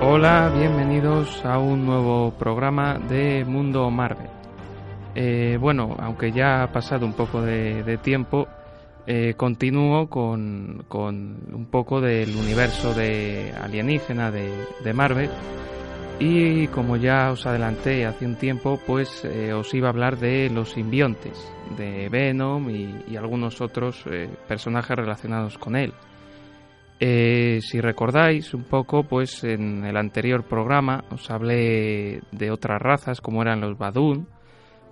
Hola, bienvenidos a un nuevo programa de Mundo Marvel. Eh, bueno, aunque ya ha pasado un poco de, tiempo, eh, continúo con, un poco del universo de alienígena de Marvel y como ya os adelanté hace un tiempo, pues eh, os iba a hablar de los simbiontes, de Venom y, algunos otros eh, personajes relacionados con él. Eh, si recordáis un poco, pues en el anterior programa os hablé de otras razas como eran los Badun,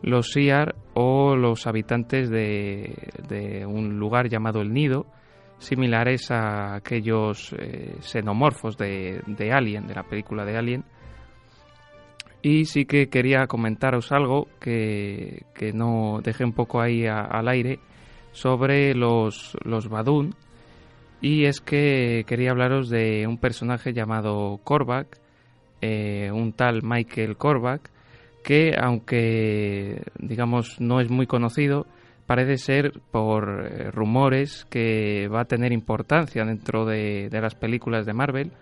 los Siar o los habitantes de, un lugar llamado el Nido, similares a aquellos xenomorfos de, de Alien, de la película de Alien, y sí que quería comentaros algo que, no dejé un poco ahí al aire sobre los, los Badun. Y es que quería hablaros de un personaje llamado Korvac, eh, un tal Michael Korvac, que aunque digamos no es muy conocido, parece ser por eh, rumores que va a tener importancia dentro de, de las películas de Marvel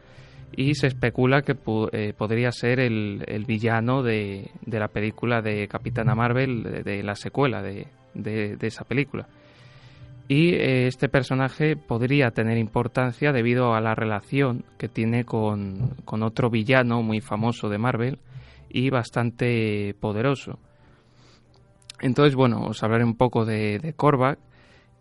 y se especula que eh, podría ser el, villano de, la película de Capitana Marvel, de, la secuela de, esa película. Y eh, este personaje podría tener importancia debido a la relación que tiene con, otro villano muy famoso de Marvel y bastante poderoso. Entonces, bueno, os hablaré un poco de, de Korvac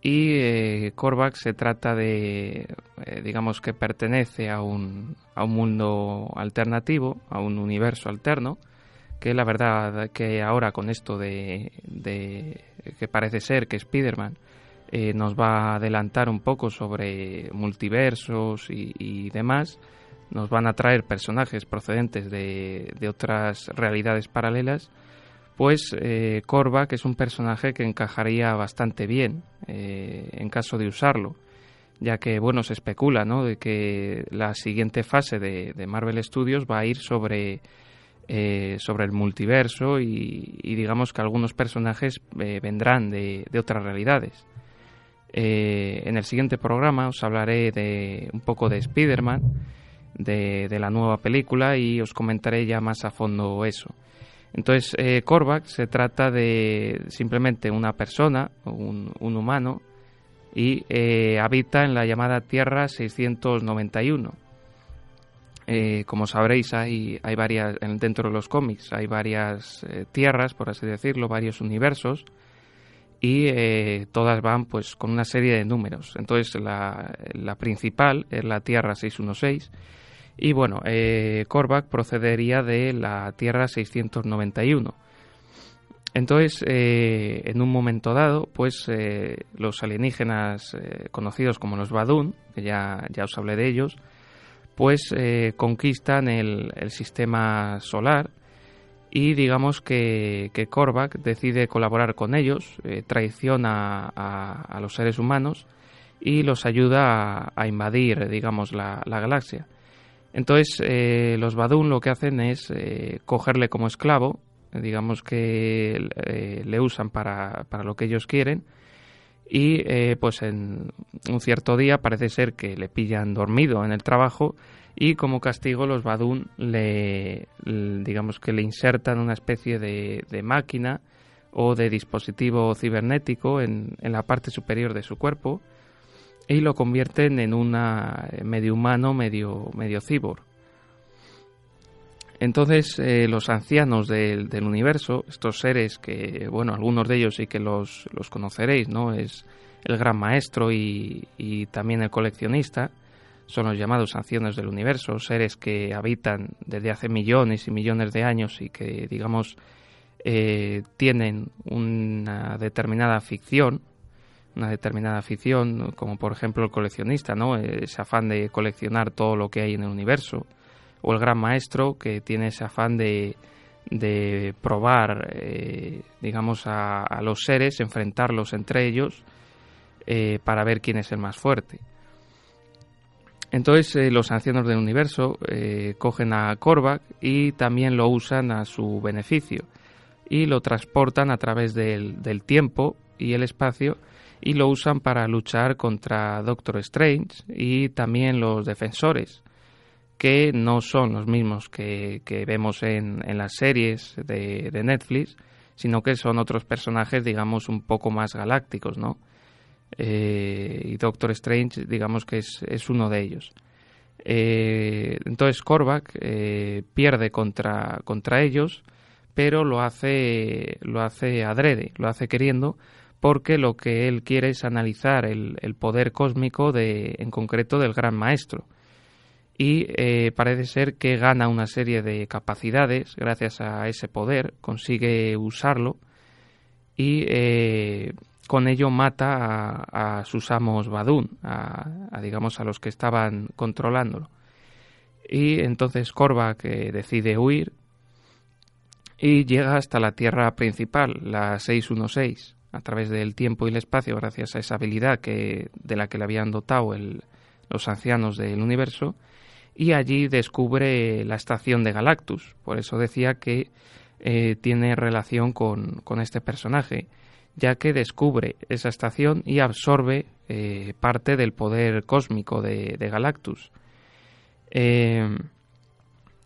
y eh, Korvac se trata de, eh, digamos que pertenece a un, a un mundo alternativo, a un universo alterno, que la verdad que ahora con esto de, que parece ser que Spider-Man eh, nos va a adelantar un poco sobre multiversos y, demás, nos van a traer personajes procedentes de, de otras realidades paralelas, pues eh, que es un personaje que encajaría bastante bien eh, en caso de usarlo, ya que bueno se especula, ¿no? De que la siguiente fase de, Marvel Studios va a ir sobre eh, sobre el multiverso y, digamos que algunos personajes eh, vendrán de, otras realidades. en el siguiente programa os hablaré de un poco de Spider-Man, de, de la nueva película y os comentaré ya más a fondo eso. Entonces, eh, Korvac se trata de simplemente una persona, un, humano, y eh, habita en la llamada Tierra 691. Eh, como sabréis, hay, hay varias, dentro de los cómics, hay varias eh, tierras, por así decirlo, varios universos, y todas van pues con una serie de números. Entonces, la, la principal es la Tierra 616 y bueno, eh, procedería de la Tierra 691. Entonces, eh, en un momento dado, pues eh, los alienígenas eh, conocidos como los Badun, que ya, ya os hablé de ellos, pues conquistan el, sistema solar y digamos que, que decide colaborar con ellos, traiciona a, los seres humanos y los ayuda a, invadir, digamos, la galaxia. Entonces, eh, los Badun lo que hacen es eh, cogerle como esclavo, digamos que eh, le usan para, para, lo que ellos quieren, y pues en un cierto día parece ser que le pillan dormido en el trabajo y como castigo los Badun le, digamos que le insertan una especie de, de máquina o de dispositivo cibernético en, en la parte superior de su cuerpo y lo convierten en una eh, medio humano, medio, medio cyborg. Entonces, eh, los ancianos del, universo, estos seres que, bueno, algunos de ellos sí que los, conoceréis, ¿no? Es el gran maestro y, también el coleccionista, son los llamados ancianos del universo, seres que habitan desde hace millones y millones de años y que, digamos, eh, tienen una determinada ficción, una determinada afición, como por ejemplo el coleccionista, ¿no? Ese afán de coleccionar todo lo que hay en el universo, o el gran maestro que tiene ese afán de, de probar, eh, digamos, a, los seres, enfrentarlos entre ellos eh, para ver quién es el más fuerte. Entonces eh, los ancianos del universo cogen a Korvac y también lo usan a su beneficio y lo transportan a través del, del tiempo y el espacio y lo usan para luchar contra Doctor Strange y también los defensores, que no son los mismos que, vemos en, las series de, Netflix, sino que son otros personajes, digamos, un poco más galácticos, ¿no? Eh, y Doctor Strange, digamos que es, uno de ellos. Eh, entonces Korvac eh, pierde contra, contra ellos, pero lo hace, lo hace adrede, lo hace queriendo, porque lo que él quiere es analizar el, poder cósmico de, en concreto del Gran Maestro. Y eh, parece ser que gana una serie de capacidades gracias a ese poder, consigue usarlo y eh, con ello mata a, sus amos Badun, a, digamos a los que estaban controlándolo. Y entonces Korvac eh, decide huir y llega hasta la Tierra principal, la 616 a través del tiempo y el espacio gracias a esa habilidad que, de la que le habían dotado los ancianos del universo y allí descubre la estación de Galactus. Por eso decía que eh, tiene relación con, este personaje, ya que descubre esa estación y absorbe eh, parte del poder cósmico de, Galactus. Eh,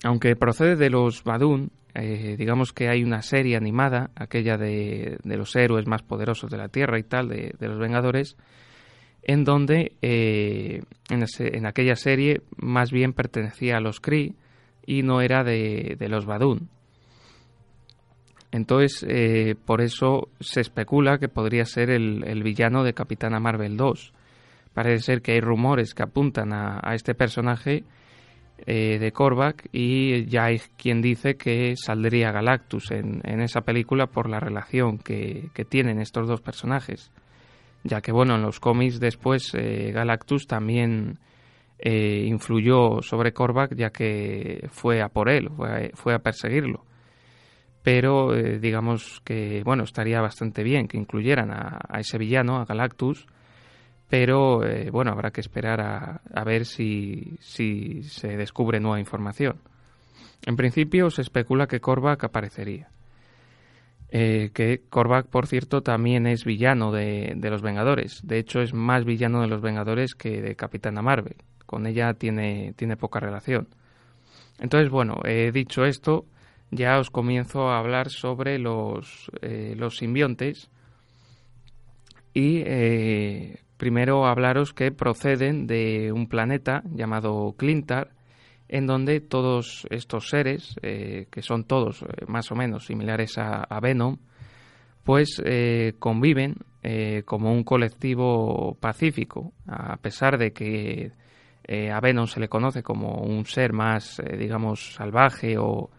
aunque procede de los Badun, eh, digamos que hay una serie animada, aquella de, los héroes más poderosos de la Tierra y tal, de, los Vengadores, en donde eh, en, aquella serie más bien pertenecía a los Kree y no era de, los Badun. Entonces, eh, por eso se especula que podría ser el, villano de Capitana Marvel 2. Parece ser que hay rumores que apuntan a este personaje eh, de Korvac y ya hay quien dice que saldría Galactus en, esa película por la relación que, tienen estos dos personajes. Ya que bueno en los cómics después eh, Galactus también eh, influyó sobre Korvac ya que fue a por él fue a, perseguirlo. Pero digamos que bueno estaría bastante bien que incluyeran a, a ese villano a Galactus pero eh, bueno, habrá que esperar a, ver si, si, se descubre nueva información. En principio se especula que Korvac aparecería. Eh, que Korvac, por cierto, también es villano de, de, los Vengadores. De hecho, es más villano de los Vengadores que de Capitana Marvel. Con ella tiene, tiene poca relación. Entonces, bueno, he dicho esto, ya os comienzo a hablar sobre los, eh, los simbiontes. Y Primero hablaros que proceden de un planeta llamado Clintar, en donde todos estos seres, eh, que son todos eh, más o menos similares a, Venom, pues eh, conviven como un colectivo pacífico, a pesar de que a Venom se le conoce como un ser más, digamos, salvaje o,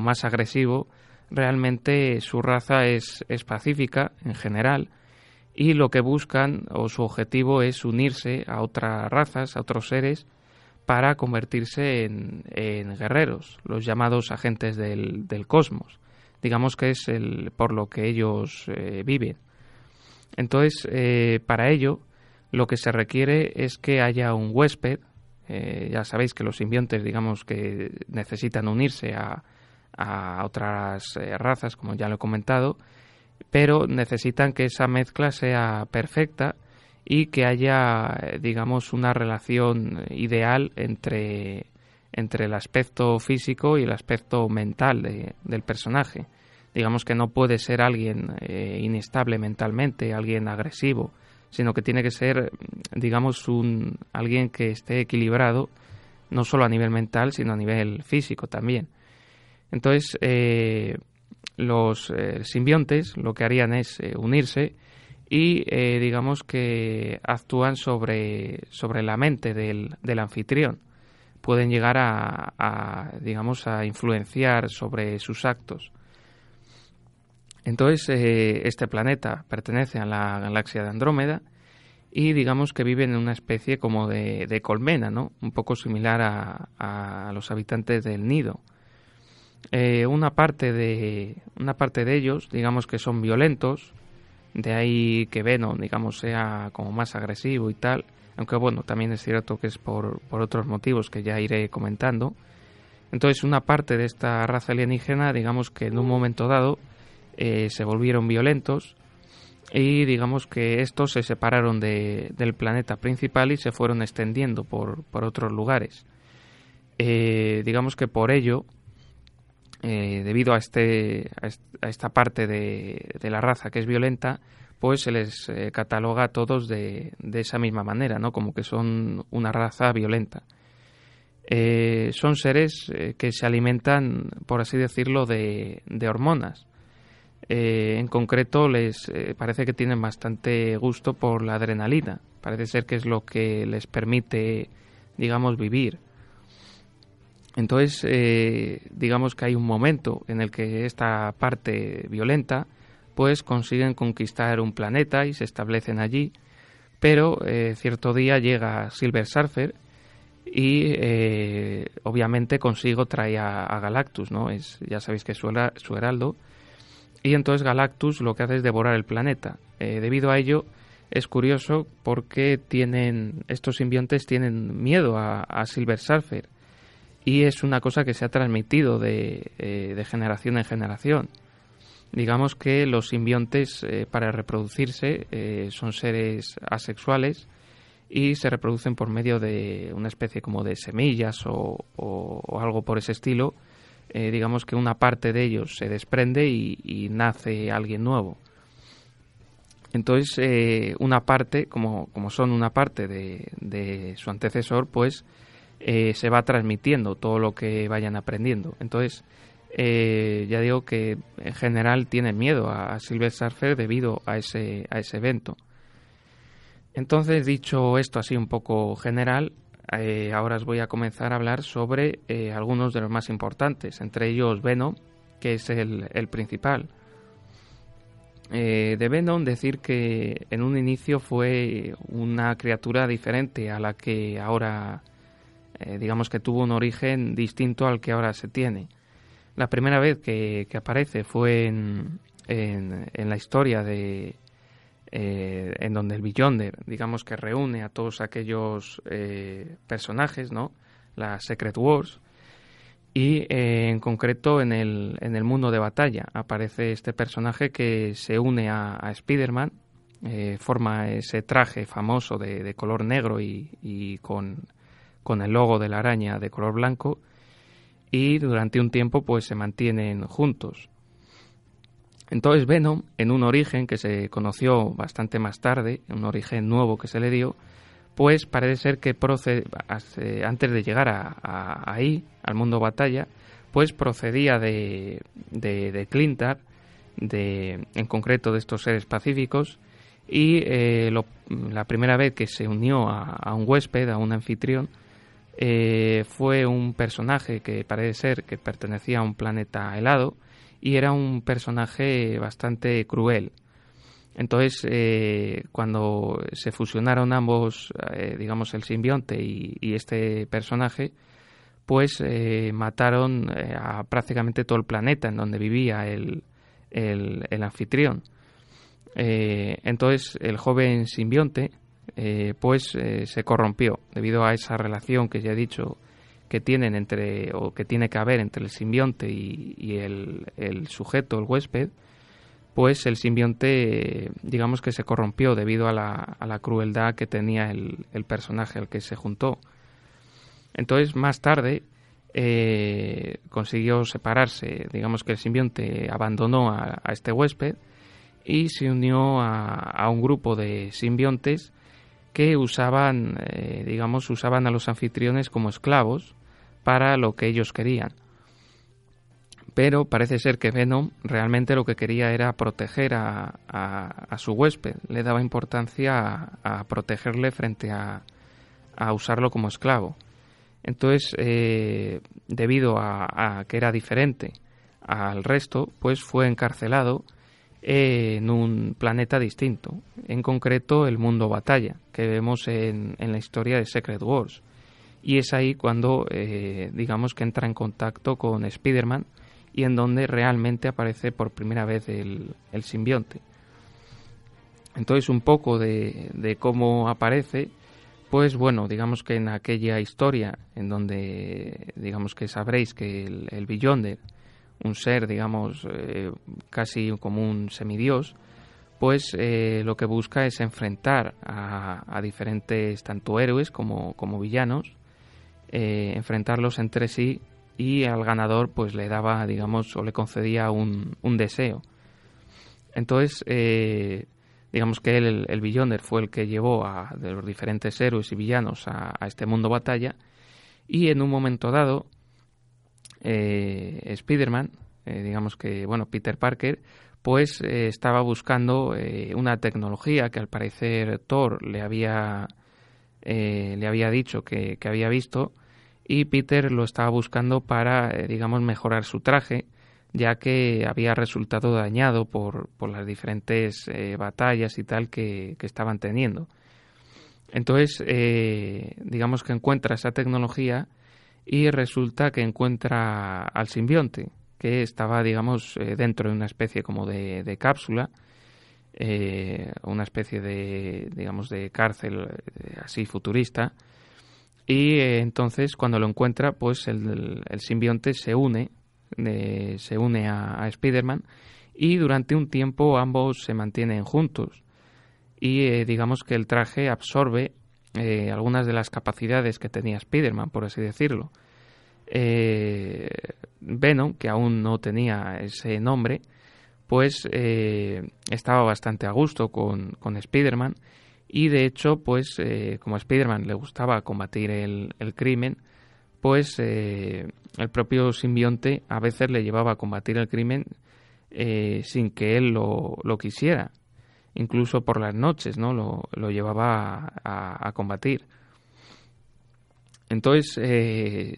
más agresivo, realmente su raza es pacífica en general y lo que buscan o su objetivo es unirse a otras razas, a otros seres, para convertirse en, guerreros, los llamados agentes del, cosmos. Digamos que es el, por lo que ellos eh, viven. Entonces, eh, para ello, lo que se requiere es que haya un huésped. Eh, ya sabéis que los simbiontes, digamos que necesitan unirse a, a otras razas, como ya lo he comentado, pero necesitan que esa mezcla sea perfecta y que haya, digamos, una relación ideal entre, entre el aspecto físico y el aspecto mental del personaje. Digamos que no puede ser alguien eh, inestable mentalmente, alguien agresivo, sino que tiene que ser, digamos, un, alguien que esté equilibrado, no solo a nivel mental, sino a nivel físico también. Entonces, eh, los eh, simbiontes lo que harían es eh, unirse y digamos que actúan sobre, sobre la mente del, del anfitrión. Pueden llegar a, a, digamos, a influenciar sobre sus actos. Entonces, este planeta pertenece a la galaxia de Andrómeda y digamos que viven en una especie como de, colmena, ¿no? Un poco similar a, los habitantes del nido. Eh, una parte de una parte de ellos, digamos que son violentos, de ahí que Venom, digamos, sea como más agresivo y tal, aunque bueno, también es cierto que es por, por otros motivos que ya iré comentando. Entonces, una parte de esta raza alienígena, digamos que en un momento dado eh, se volvieron violentos y digamos que estos se separaron de, del planeta principal y se fueron extendiendo por, por otros lugares. Eh, digamos que por ello, eh, debido a, este, a esta parte de, la raza que es violenta, pues se les eh, cataloga a todos de, de, esa misma manera, ¿no? Como que son una raza violenta. son seres que se alimentan, por así decirlo, de, de hormonas. Eh, en concreto les eh, parece que tienen bastante gusto por la adrenalina. Parece ser que es lo que les permite, digamos, vivir. Entonces, eh, digamos que hay un momento en el que esta parte violenta, pues consiguen conquistar un planeta y se establecen allí, pero cierto día llega Silver Surfer y obviamente consigo trae a, Galactus, ¿no? Es, ya sabéis que es su heraldo, y entonces Galactus lo que hace es devorar el planeta. Eh, debido a ello, es curioso porque tienen estos simbiontes tienen miedo a, Silver Surfer y es una cosa que se ha transmitido de, eh, generación en generación. Digamos que los simbiontes eh, para reproducirse son seres asexuales y se reproducen por medio de una especie como de semillas o algo por ese estilo eh, digamos que una parte de ellos se desprende y, nace alguien nuevo. Entonces, eh, una parte, como, como, son una parte de, su antecesor, pues eh, se va transmitiendo todo lo que vayan aprendiendo. Entonces, ya digo que en general tienen miedo a, Silver Surfer debido a ese, a ese evento. Entonces, dicho esto así un poco general, eh, ahora os voy a comenzar a hablar sobre eh, algunos de los más importantes, entre ellos Venom, que es el, principal. Eh, de Venom decir que en un inicio fue una criatura diferente a la que ahora, digamos que tuvo un origen distinto al que ahora se tiene. La primera vez que, aparece fue en la historia de, eh, en donde el Beyonder, digamos que reúne a todos aquellos eh, personajes, ¿no? La Secret Wars. Y eh, en concreto en el, en el mundo de batalla aparece este personaje que se une a, a Spider-Man, forma ese traje famoso de, color negro y, y con, con, el logo de la araña de color blanco y durante un tiempo pues se mantienen juntos. Entonces Venom, en un origen que se conoció bastante más tarde, un origen nuevo que se le dio, pues parece ser que procede, antes de llegar a, ahí, al mundo batalla, pues procedía de, de, de Clintar, de, en concreto de estos seres pacíficos, y eh, la primera vez que se unió a, un huésped, a un anfitrión, eh, fue un personaje que parece ser que pertenecía a un planeta helado, y era un personaje bastante cruel. Entonces, eh, cuando se fusionaron ambos, eh, digamos, el simbionte y, este personaje, pues mataron a prácticamente todo el planeta en donde vivía el, el, el anfitrión. entonces, el joven simbionte, pues se corrompió debido a esa relación que ya he dicho que tienen entre o que tiene que haber entre el simbionte y, el, sujeto, el huésped, pues el simbionte digamos que se corrompió debido a la, a la crueldad que tenía el, personaje al que se juntó. Entonces más tarde eh, consiguió separarse, digamos que el simbionte abandonó a, este huésped y se unió a, un grupo de simbiontes que usaban, eh, digamos, usaban a los anfitriones como esclavos para lo que ellos querían. pero parece ser que Venom realmente lo que quería era proteger a, su huésped, le daba importancia a, protegerle frente a, usarlo como esclavo. Entonces, eh, debido a, que era diferente al resto, pues fue encarcelado en un planeta distinto, en concreto el mundo batalla, que vemos en, la historia de Secret Wars. Y es ahí cuando, eh, digamos, que entra en contacto con Spider-Man y en donde realmente aparece por primera vez el, simbionte. Entonces, un poco de, cómo aparece, pues bueno, digamos que en aquella historia en donde, digamos que sabréis que el, el Beyonder, un ser, digamos, eh, casi como un semidios, pues eh, lo que busca es enfrentar a, diferentes tanto héroes como, como villanos, eh, enfrentarlos entre sí y al ganador pues le daba, digamos, o le concedía un, un deseo. Entonces, digamos que él, el, el fue el que llevó a de los diferentes héroes y villanos a, este mundo batalla y en un momento dado eh, Spider-Man, eh, digamos que, bueno, Peter Parker, pues estaba buscando una tecnología que al parecer Thor le había, le había dicho que, que había visto y Peter lo estaba buscando para, eh, digamos, mejorar su traje, ya que había resultado dañado por, por las diferentes eh, batallas y tal que, estaban teniendo. Entonces, eh, digamos que encuentra esa tecnología y resulta que encuentra al simbionte, que estaba, digamos, dentro de una especie como de, de cápsula, una especie de, digamos, de cárcel así futurista, y eh, entonces cuando lo encuentra, pues el, simbionte se une, se une a, Spider-Man y durante un tiempo ambos se mantienen juntos. Y eh, digamos que el traje absorbe eh, algunas de las capacidades que tenía Spider-Man, por así decirlo. Venom, que aún no tenía ese nombre, pues estaba bastante a gusto con, con Spider-Man y de hecho, pues eh, como a Spider-Man le gustaba combatir el, crimen, pues eh, el propio simbionte a veces le llevaba a combatir el crimen eh, sin que él lo, quisiera. Incluso por las noches, ¿no? Lo, llevaba a, combatir. Entonces,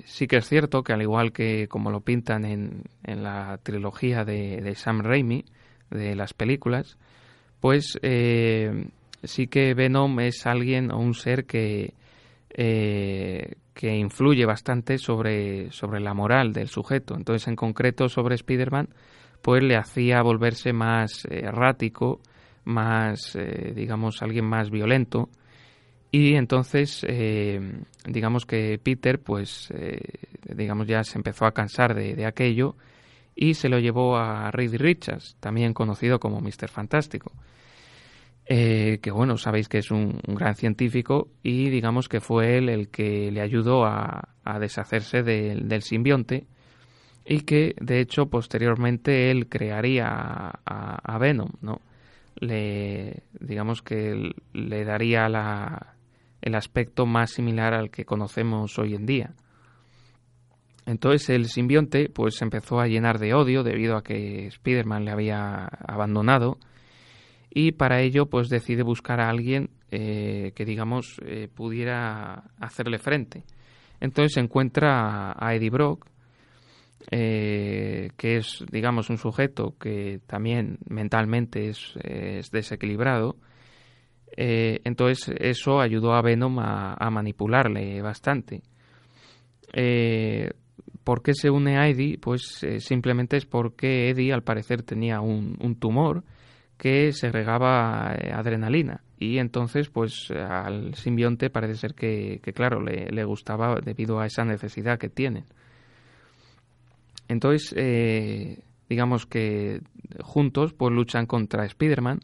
sí que es cierto que al igual que como lo pintan en, en la trilogía de, de, Sam Raimi, de las películas, pues sí que Venom es alguien o un ser que, eh, que influye bastante sobre, sobre la moral del sujeto. Entonces, en concreto sobre Spider-Man, pues le hacía volverse más errático, más, eh, digamos, alguien más violento. Y entonces, eh, digamos que Peter, pues, digamos, ya se empezó a cansar de, de, aquello y se lo llevó a Reed Richards, también conocido como Mr. Fantástico. Eh, que bueno, sabéis que es un, gran científico y digamos que fue él el que le ayudó a, deshacerse del simbionte y que de hecho posteriormente él crearía a, Venom, ¿no? Le, digamos que le daría la, el aspecto más similar al que conocemos hoy en día. Entonces el simbionte pues empezó a llenar de odio debido a que Spider-Man le había abandonado y para ello pues decide buscar a alguien eh, que digamos eh, pudiera hacerle frente. Entonces encuentra a Eddie Brock, eh, que es digamos un sujeto que también mentalmente es, desequilibrado. entonces eso ayudó a Venom a, manipularle bastante. ¿Por qué se une a Eddie? Pues simplemente es porque Eddie al parecer tenía un, tumor que segregaba eh, adrenalina y entonces pues al simbionte parece ser que, claro le, gustaba debido a esa necesidad que tiene entonces eh, digamos que juntos pues luchan contra Spider-Man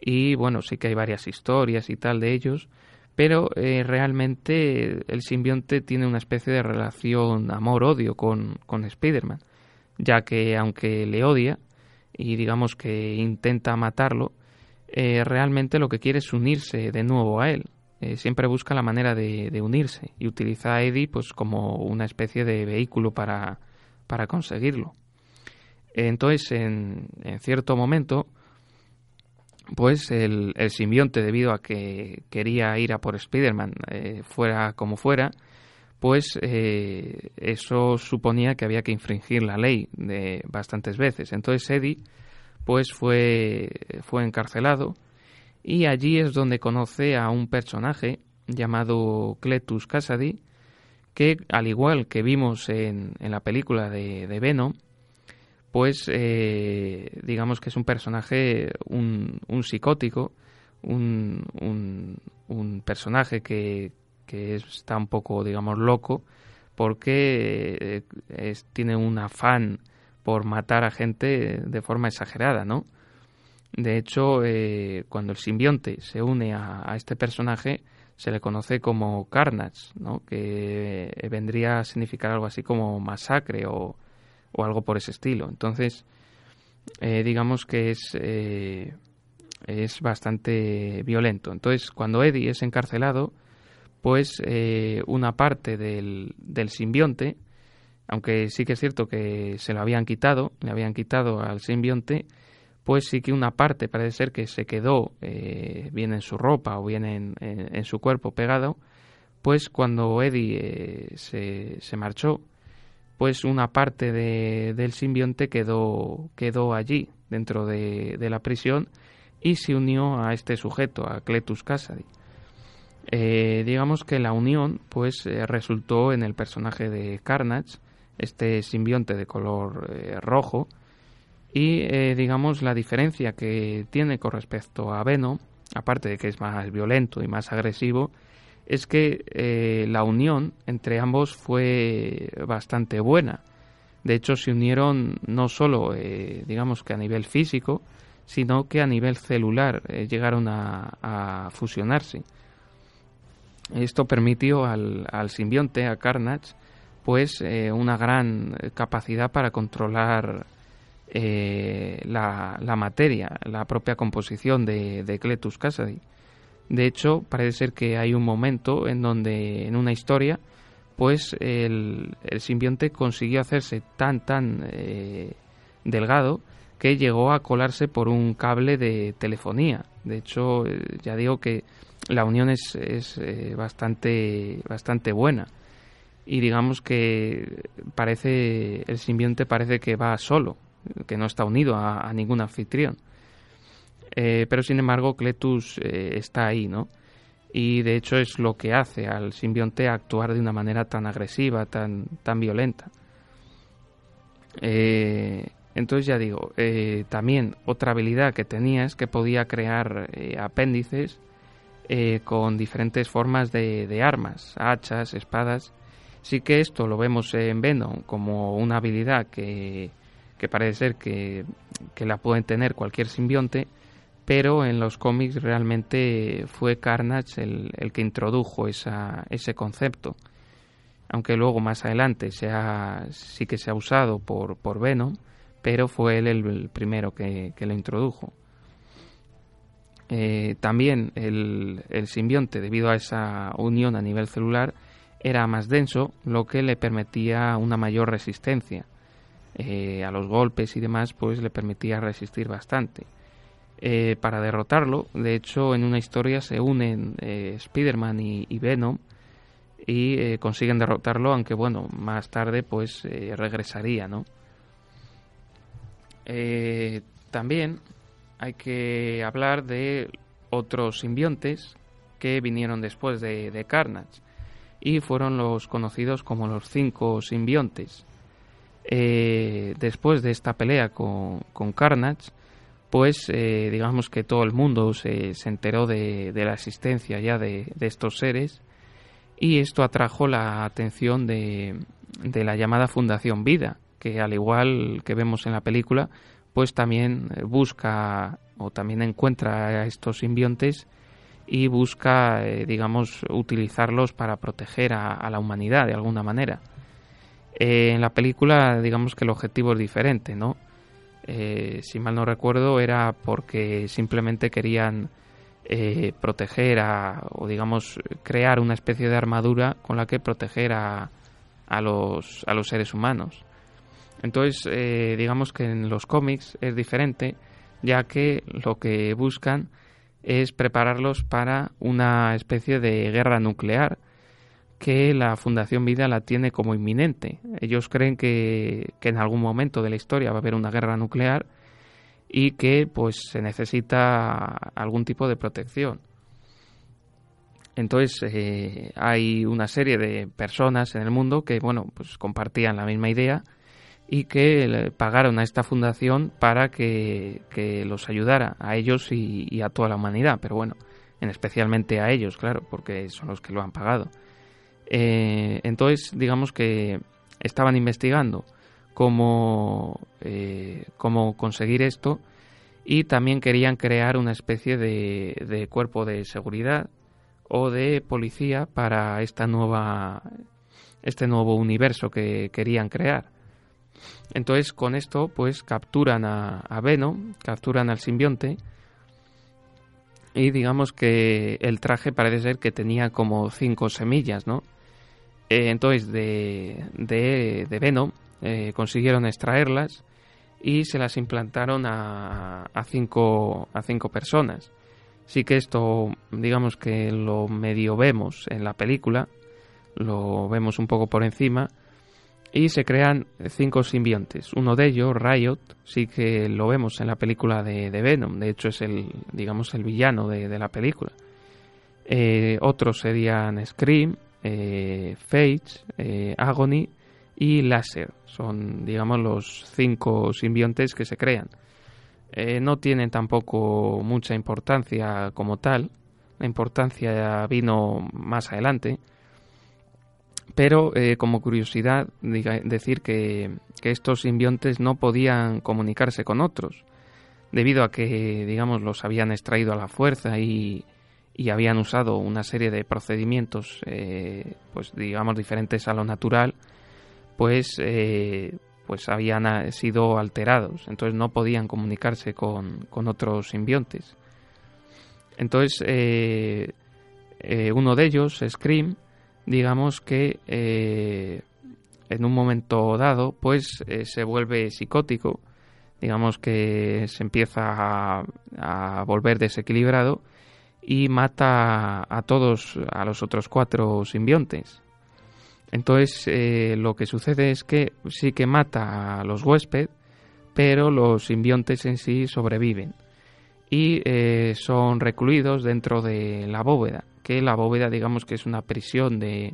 y bueno sí que hay varias historias y tal de ellos pero eh, realmente el simbionte tiene una especie de relación amor-odio con, con Spider-Man ya que aunque le odia y digamos que intenta matarlo, eh, realmente lo que quiere es unirse de nuevo a él. Eh, siempre busca la manera de, unirse y utiliza a Eddie pues como una especie de vehículo para, para conseguirlo. Entonces, en, cierto momento, pues el, simbionte, debido a que quería ir a por Spider-Man, eh, fuera como fuera, pues eh, eso suponía que había que infringir la ley de bastantes veces. Entonces Eddie pues fue, fue encarcelado y allí es donde conoce a un personaje llamado Cletus Cassidy que al igual que vimos en, en la película de, de Venom pues eh, digamos que es un personaje, un, un psicótico, un, un, personaje que, que está un poco, digamos, loco porque eh, tiene un afán por matar a gente de forma exagerada, ¿no? De hecho, eh, cuando el simbionte se une a, este personaje, se le conoce como Carnage, ¿no? que vendría a significar algo así como masacre o, o algo por ese estilo. Entonces, eh, digamos que es, es bastante violento. Entonces, cuando Eddie es encarcelado, pues eh, una parte del, del simbionte, aunque sí que es cierto que se lo habían quitado, le habían quitado al simbionte, pues sí que una parte parece ser que se quedó eh, bien en su ropa o bien en, en, su cuerpo pegado, pues cuando Eddie eh, se, se, marchó, pues una parte de, del simbionte quedó, quedó allí, dentro de, de, la prisión, y se unió a este sujeto, a Cletus Cassidy. Eh, digamos que la unión pues resultó en el personaje de Carnage, este simbionte de color rojo, y digamos la diferencia que tiene con respecto a Venom, aparte de que es más violento y más agresivo, es que la unión entre ambos fue bastante buena. De hecho, se unieron no solo, digamos que a nivel físico, sino que a nivel celular llegaron a fusionarse. Esto permitió al, al simbionte, a Carnage, pues eh, una gran capacidad para controlar eh, la, la, materia, la propia composición de, Cletus Cassidy. De hecho, parece ser que hay un momento en donde, en una historia, pues el, el simbionte consiguió hacerse tan, tan eh, delgado que llegó a colarse por un cable de telefonía. De hecho, ya digo que la unión es, es eh, bastante, bastante buena. Y digamos que parece, el simbionte parece que va solo, que no está unido a, ningún anfitrión. Eh, pero sin embargo, Cletus eh, está ahí, ¿no? Y de hecho es lo que hace al simbionte actuar de una manera tan agresiva, tan, tan violenta. entonces ya digo, también otra habilidad que tenía es que podía crear apéndices eh, con diferentes formas de, armas, hachas, espadas. Sí que esto lo vemos en Venom como una habilidad que, parece ser que, la pueden tener cualquier simbionte, pero en los cómics realmente fue Carnage el, que introdujo esa, ese concepto. Aunque luego más adelante sí que se ha usado por, por Venom, pero fue él el, primero que, que lo introdujo. Eh, también el, simbionte, debido a esa unión a nivel celular, era más denso, lo que le permitía una mayor resistencia. Eh, a los golpes y demás, pues le permitía resistir bastante. Eh, para derrotarlo, de hecho, en una historia se unen Spider-Man y, Venom y consiguen derrotarlo, aunque bueno, más tarde pues regresaría, ¿no? también hay que hablar de otros simbiontes que vinieron después de, Carnage y fueron los conocidos como los cinco simbiontes. Eh, después de esta pelea con, Carnage, pues eh, digamos que todo el mundo se, enteró de, la existencia ya de, estos seres y esto atrajo la atención de, de la llamada Fundación Vida, que al igual que vemos en la película, pues también busca o también encuentra a estos simbiontes y busca, eh, digamos, utilizarlos para proteger a, la humanidad de alguna manera. Eh, en la película, digamos que el objetivo es diferente, ¿no? si mal no recuerdo, era porque simplemente querían proteger a, o digamos, crear una especie de armadura con la que proteger a, a, los, a los seres humanos. Entonces, eh, digamos que en los cómics es diferente, ya que lo que buscan es prepararlos para una especie de guerra nuclear que la Fundación Vida la tiene como inminente. Ellos creen que, que en algún momento de la historia va a haber una guerra nuclear y que pues se necesita algún tipo de protección. Entonces eh, hay una serie de personas en el mundo que bueno pues compartían la misma idea y que pagaron a esta fundación para que, los ayudara a ellos y, a toda la humanidad, pero bueno, en especialmente a ellos, claro, porque son los que lo han pagado. Eh, entonces, digamos que estaban investigando cómo, eh, cómo conseguir esto y también querían crear una especie de cuerpo de seguridad o de policía para esta nueva este nuevo universo que querían crear. Entonces con esto pues capturan a, a Venom, capturan al simbionte y digamos que el traje parece ser que tenía como cinco semillas, ¿no? Eh, entonces de, de, de Venom eh, consiguieron extraerlas y se las implantaron a, a, cinco, a cinco personas. Sí que esto, digamos que lo medio vemos en la película, lo vemos un poco por encima, y se crean cinco simbiontes. Uno de ellos, Riot, sí que lo vemos en la película de, Venom, de hecho es el, digamos, el villano de, la película. Eh, otros serían Scream, eh, Fate, eh, Agony y Laser. Son, digamos, los cinco simbiontes que se crean. Eh, no tienen tampoco mucha importancia como tal. La importancia vino más adelante. Pero eh, como curiosidad, decir que, estos simbiontes no podían comunicarse con otros, debido a que, digamos, los habían extraído a la fuerza y, habían usado una serie de procedimientos, eh, pues digamos, diferentes a lo natural, pues pues habían sido alterados, entonces no podían comunicarse con, otros simbiontes. Entonces, eh, eh, uno de ellos, Scream, digamos que eh, en un momento dado, pues se vuelve psicótico, digamos que se empieza a, a volver desequilibrado y mata a todos, a los otros cuatro simbiontes. Entonces eh, lo que sucede es que sí que mata a los huéspedes, pero los simbiontes en sí sobreviven y eh, son recluidos dentro de la bóveda, que la bóveda digamos que es una prisión de,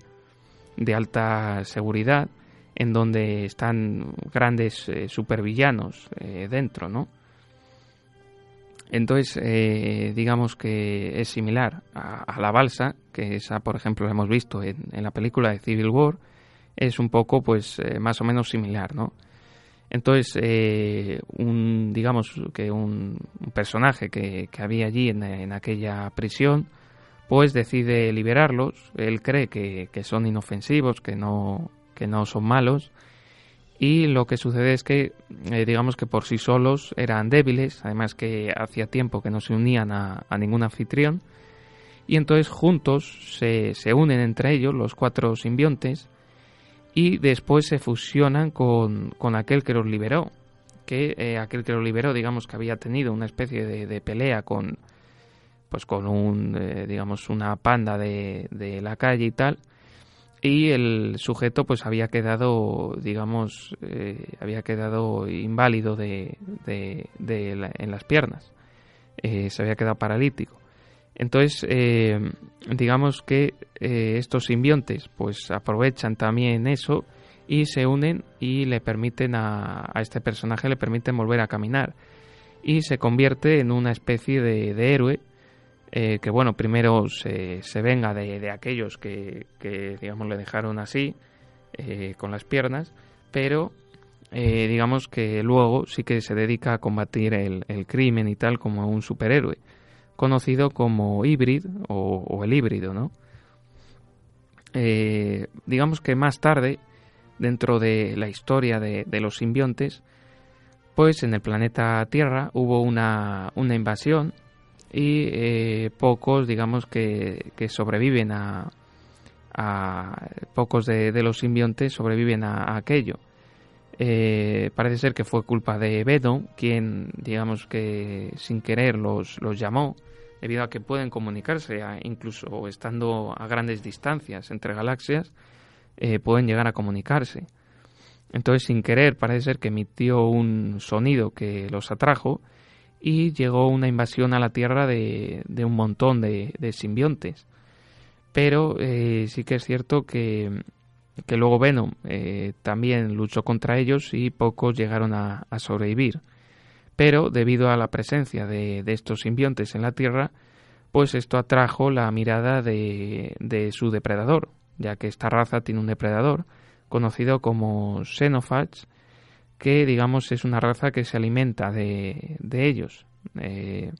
de alta seguridad en donde están grandes eh, supervillanos dentro, ¿no? Entonces, eh, digamos que es similar a, la balsa, que esa, por ejemplo, la hemos visto en, la película de Civil War, es un poco, pues, eh, más o menos similar, ¿no? Entonces, eh, un, digamos que un, personaje que, había allí en, aquella prisión, pues decide liberarlos. Él cree que, que son inofensivos, que no, que no son malos, y lo que sucede es que eh, digamos que por sí solos eran débiles, además que hacía tiempo que no se unían a, ningún anfitrión. Y entonces juntos se, se, unen entre ellos los cuatro simbiontes y después se fusionan con, con aquel que los liberó, que eh, aquel que los liberó digamos que había tenido una especie de, pelea con pues con un eh, digamos una panda de, de la calle y tal y el sujeto pues había quedado digamos eh, había quedado inválido de, de, en las piernas. Eh, se había quedado paralítico. Entonces eh, digamos que estos simbiontes pues aprovechan también eso y se unen y le permiten a, a, este personaje le permiten volver a caminar. Y se convierte en una especie de, de héroe eh, que bueno, primero se, se venga de, aquellos que, digamos, le dejaron así, eh, con las piernas, pero eh, digamos que luego sí que se dedica a combatir el, crimen y tal como un superhéroe, conocido como híbrido o, el híbrido, ¿no? digamos que más tarde, dentro de la historia de, de, los simbiontes, pues en el planeta Tierra hubo una, una invasión y eh, pocos, digamos, que, que sobreviven a, pocos de, los simbiontes sobreviven a, aquello. Eh, parece ser que fue culpa de Venom, quien, digamos que sin querer los, los llamó, debido a que pueden comunicarse, incluso estando a grandes distancias entre galaxias, eh, pueden llegar a comunicarse. Entonces, sin querer, parece ser que emitió un sonido que los atrajo y llegó una invasión a la Tierra de, un montón de, de simbiontes. Pero eh, sí que es cierto que, que luego Venom eh, también luchó contra ellos y pocos llegaron a, sobrevivir. Pero debido a la presencia de, de, estos simbiontes en la Tierra, pues esto atrajo la mirada de, de su depredador, ya que esta raza tiene un depredador conocido como Xenophage, que digamos es una raza que se alimenta de, de ellos. Eh,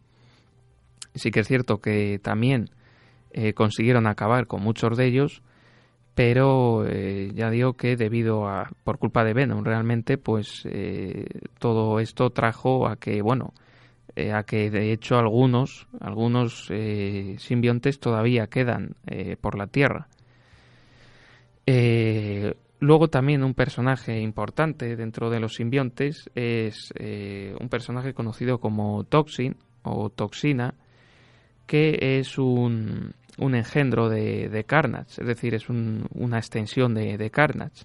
sí que es cierto que también eh, consiguieron acabar con muchos de ellos, pero eh, ya digo que debido a por culpa de Venom realmente pues todo esto trajo a que bueno a que de hecho algunos algunos simbiontes todavía quedan por la tierra Luego también un personaje importante dentro de los simbiontes es eh, un personaje conocido como Toxin o Toxina, que es un, un engendro de, Carnage, es decir, es una extensión de, de Carnage.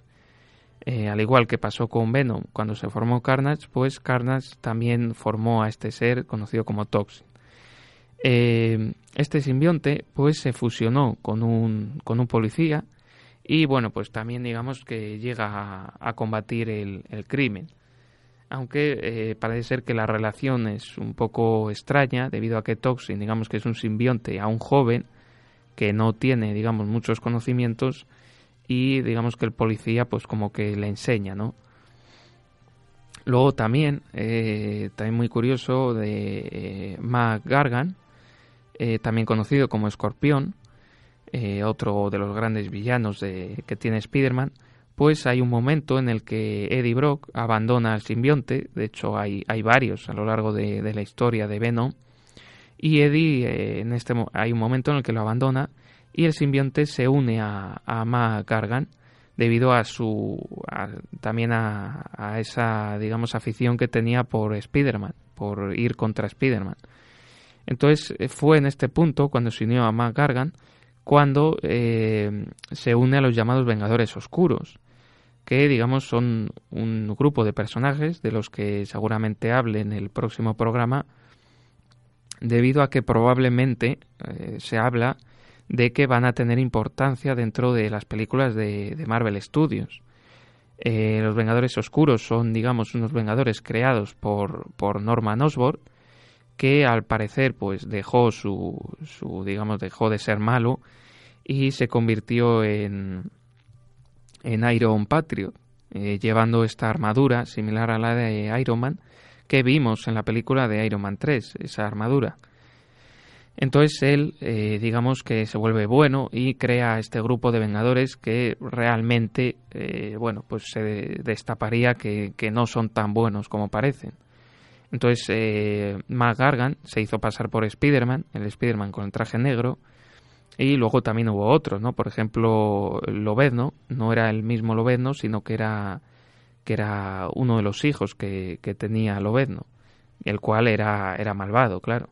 Eh, al igual que pasó con Venom cuando se formó Carnage, pues Carnage también formó a este ser conocido como Toxin. Eh, este simbionte pues se fusionó con un, con un policía y bueno, pues también digamos que llega a, combatir el, crimen. Aunque eh, parece ser que la relación es un poco extraña debido a que Toxin, digamos que es un simbionte a un joven que no tiene, digamos, muchos conocimientos y digamos que el policía pues como que le enseña, ¿no? Luego también, eh, también muy curioso, de eh, Mac Gargan, eh, también conocido como Escorpión, eh, otro de los grandes villanos de, que tiene Spider-Man, pues hay un momento en el que Eddie Brock abandona al simbionte, de hecho hay, hay varios a lo largo de, la historia de Venom, y Eddie eh, en este hay un momento en el que lo abandona y el simbionte se une a, a Ma Gargan debido a su también a, a, esa digamos afición que tenía por Spider-Man, por ir contra Spider-Man. Entonces eh, fue en este punto cuando se unió a Ma Gargan cuando eh, se une a los llamados Vengadores Oscuros, que digamos son un grupo de personajes de los que seguramente hable en el próximo programa, debido a que probablemente eh, se habla de que van a tener importancia dentro de las películas de, Marvel Studios. Eh, los Vengadores Oscuros son, digamos, unos Vengadores creados por, por Norman Osborn, que al parecer pues dejó su, su digamos dejó de ser malo y se convirtió en en Iron Patriot eh, llevando esta armadura similar a la de Iron Man que vimos en la película de Iron Man 3 esa armadura. Entonces él eh, digamos que se vuelve bueno y crea este grupo de Vengadores que realmente eh, bueno pues se destaparía que, que no son tan buenos como parecen entonces, eh, Mac Gargan se hizo pasar por Spider-Man, el Spider-Man con el traje negro, y luego también hubo otros, ¿no? Por ejemplo, Lobezno, no era el mismo Lobezno, sino que era, que era uno de los hijos que, que tenía Lobezno, el cual era, era malvado, claro.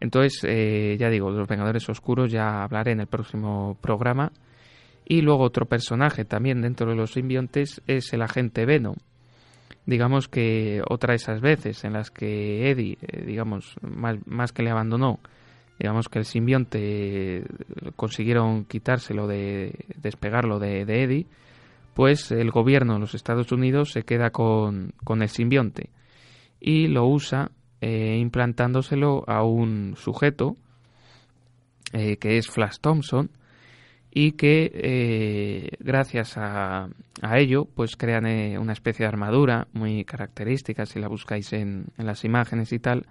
Entonces, eh, ya digo, los Vengadores Oscuros ya hablaré en el próximo programa. Y luego otro personaje también dentro de los simbiontes es el agente Venom, digamos que otra de esas veces en las que Eddie, eh, digamos, más, que le abandonó, digamos que el simbionte eh, consiguieron quitárselo de despegarlo de, Eddie, pues el gobierno de los Estados Unidos se queda con, con el simbionte y lo usa eh, implantándoselo a un sujeto que es Flash Thompson y que eh, gracias a, a, ello pues crean eh, una especie de armadura muy característica si la buscáis en, en, las imágenes y tal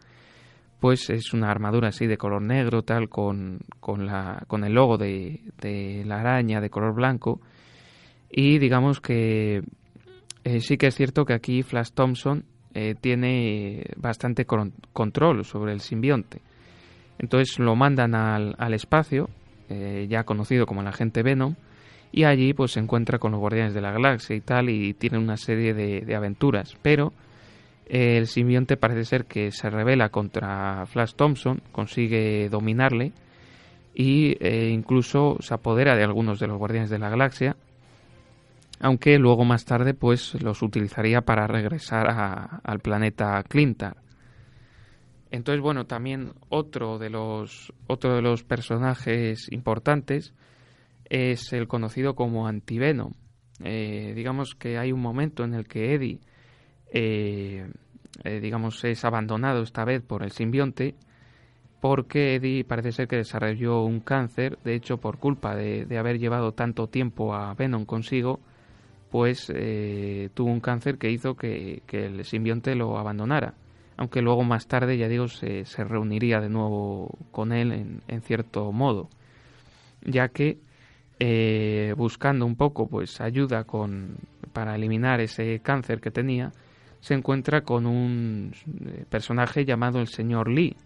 pues es una armadura así de color negro tal con, con, la, con el logo de, de la araña de color blanco. Y digamos que eh, sí que es cierto que aquí Flash Thompson tiene bastante control sobre el simbionte. Entonces lo mandan al, al espacio eh, ya conocido como el agente Venom, y allí pues se encuentra con los Guardianes de la Galaxia y tal y tiene una serie de, aventuras, pero el simbionte parece ser que se revela contra Flash Thompson, consigue dominarle y eh, incluso se apodera de algunos de los Guardianes de la Galaxia, aunque luego más tarde pues los utilizaría para regresar al planeta Clintar. Entonces, bueno, también otro de los otro de los personajes importantes es el conocido como Antivenom. Eh, digamos que hay un momento en el que Eddie, eh, eh, digamos, es abandonado esta vez por el simbionte, porque Eddie parece ser que desarrolló un cáncer, de hecho, por culpa de, haber llevado tanto tiempo a Venom consigo, pues tuvo un cáncer que hizo que, el simbionte lo abandonara. Aunque luego más tarde, ya digo, se, reuniría de nuevo con él en, cierto modo, ya que eh, buscando un poco pues ayuda con para eliminar ese cáncer que tenía se encuentra con un eh, personaje llamado el señor Lee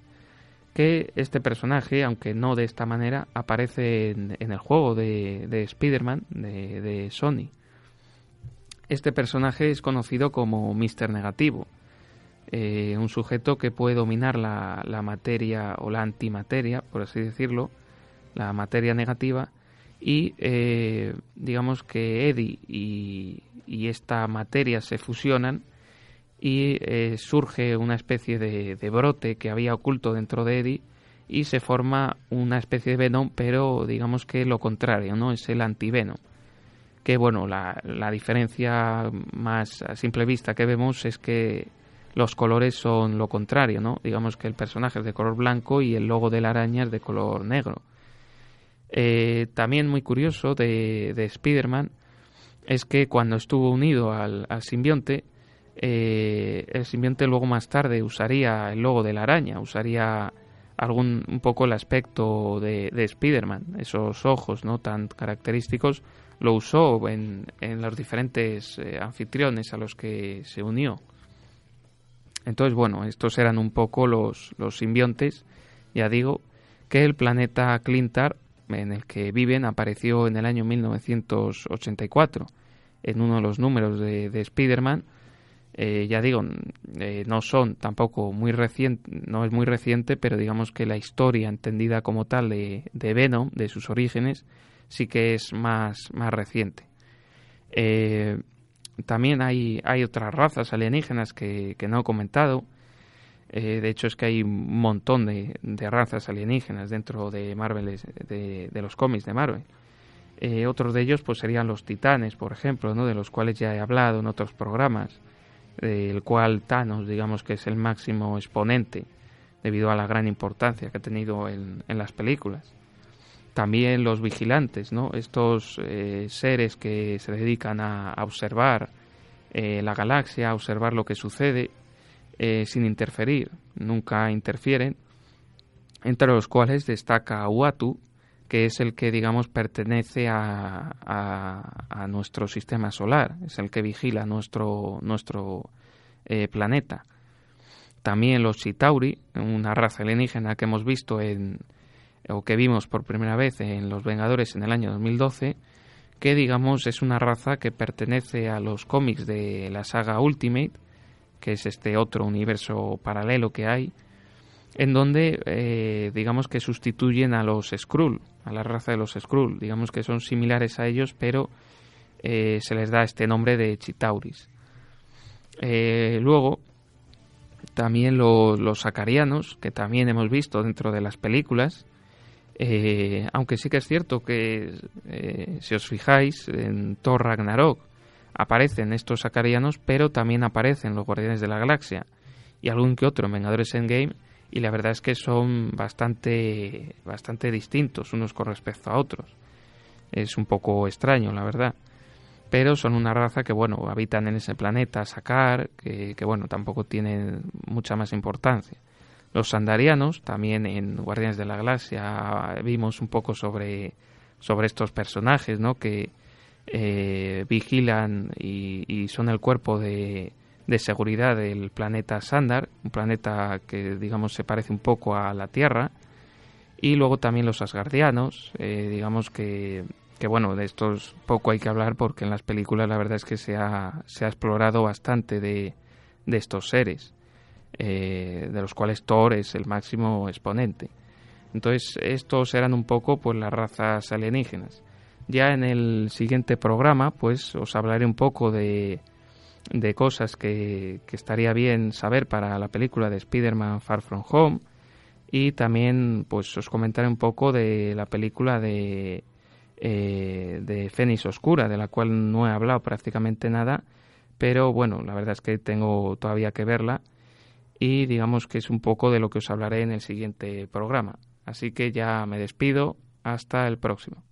que este personaje aunque no de esta manera aparece en, el juego de, de Spider-Man de, Sony este personaje es conocido como Mr. Negativo eh, un sujeto que puede dominar la, la materia o la antimateria por así decirlo la materia negativa y eh, digamos que Eddie y, esta materia se fusionan y eh, surge una especie de, brote que había oculto dentro de Eddie y se forma una especie de Venom, pero digamos que lo contrario, ¿no? Es el antivenom. Que bueno, la, la diferencia más a simple vista que vemos es que los colores son lo contrario, ¿no? Digamos que el personaje es de color blanco y el logo de la araña es de color negro. Eh, también muy curioso de, de Spider-Man es que cuando estuvo unido al, simbionte, eh, el simbionte luego más tarde usaría el logo de la araña, usaría algún un poco el aspecto de, de Spider-Man, esos ojos no tan característicos, lo usó en, en los diferentes eh, anfitriones a los que se unió. Entonces, bueno, estos eran un poco los, los simbiontes, ya digo, que el planeta Clintar en el que viven apareció en el año 1984 en uno de los números de, de Spider-Man. Eh, ya digo, eh, no son tampoco muy reciente, no es muy reciente, pero digamos que la historia entendida como tal de, de Venom, de sus orígenes, sí que es más, más reciente. Eh, también hay, hay otras razas alienígenas que, que no he comentado, eh, de hecho, es que hay un montón de, razas alienígenas dentro de Marvel, de, los cómics de Marvel. Eh, otros de ellos pues serían los titanes, por ejemplo, ¿no? de los cuales ya he hablado en otros programas, del cual Thanos, digamos que es el máximo exponente debido a la gran importancia que ha tenido en, las películas. También los vigilantes, ¿no? estos eh, seres que se dedican a, observar la galaxia, a observar lo que sucede eh, sin interferir, nunca interfieren, entre los cuales destaca Uatu, que es el que, digamos, pertenece a, a, nuestro sistema solar, es el que vigila nuestro, nuestro eh, planeta. También los Chitauri, una raza alienígena que hemos visto en, o que vimos por primera vez en Los Vengadores en el año 2012, que digamos es una raza que pertenece a los cómics de la saga Ultimate que es este otro universo paralelo que hay, en donde eh, digamos que sustituyen a los Skrull, a la raza de los Skrull, digamos que son similares a ellos, pero eh, se les da este nombre de Chitauris. Eh, luego, también los acarianos, que también hemos visto dentro de las películas, aunque sí que es cierto que si os fijáis en Thor Ragnarok aparecen estos acarianos, pero también aparecen los Guardianes de la Galaxia y algún que otro en Vengadores Endgame y la verdad es que son bastante bastante distintos unos con respecto a otros. Es un poco extraño, la verdad. Pero son una raza que, bueno, habitan en ese planeta, sacar, que, que bueno, tampoco tienen mucha más importancia. Los sandarianos, también en Guardianes de la Galaxia vimos un poco sobre, sobre estos personajes, ¿no? Que, eh, vigilan y, son el cuerpo de, seguridad del planeta Sandar, un planeta que digamos se parece un poco a la Tierra, y luego también los asgardianos, eh, digamos que, que bueno, de estos poco hay que hablar porque en las películas la verdad es que se ha, se ha explorado bastante de, de estos seres, eh, de los cuales Thor es el máximo exponente. Entonces, estos eran un poco pues las razas alienígenas. Ya en el siguiente programa, pues os hablaré un poco de, de cosas que, que estaría bien saber para la película de Spider-Man Far From Home y también pues os comentaré un poco de la película de eh, de Fénix Oscura, de la cual no he hablado prácticamente nada, pero bueno, la verdad es que tengo todavía que verla y digamos que es un poco de lo que os hablaré en el siguiente programa. Así que ya me despido, hasta el próximo.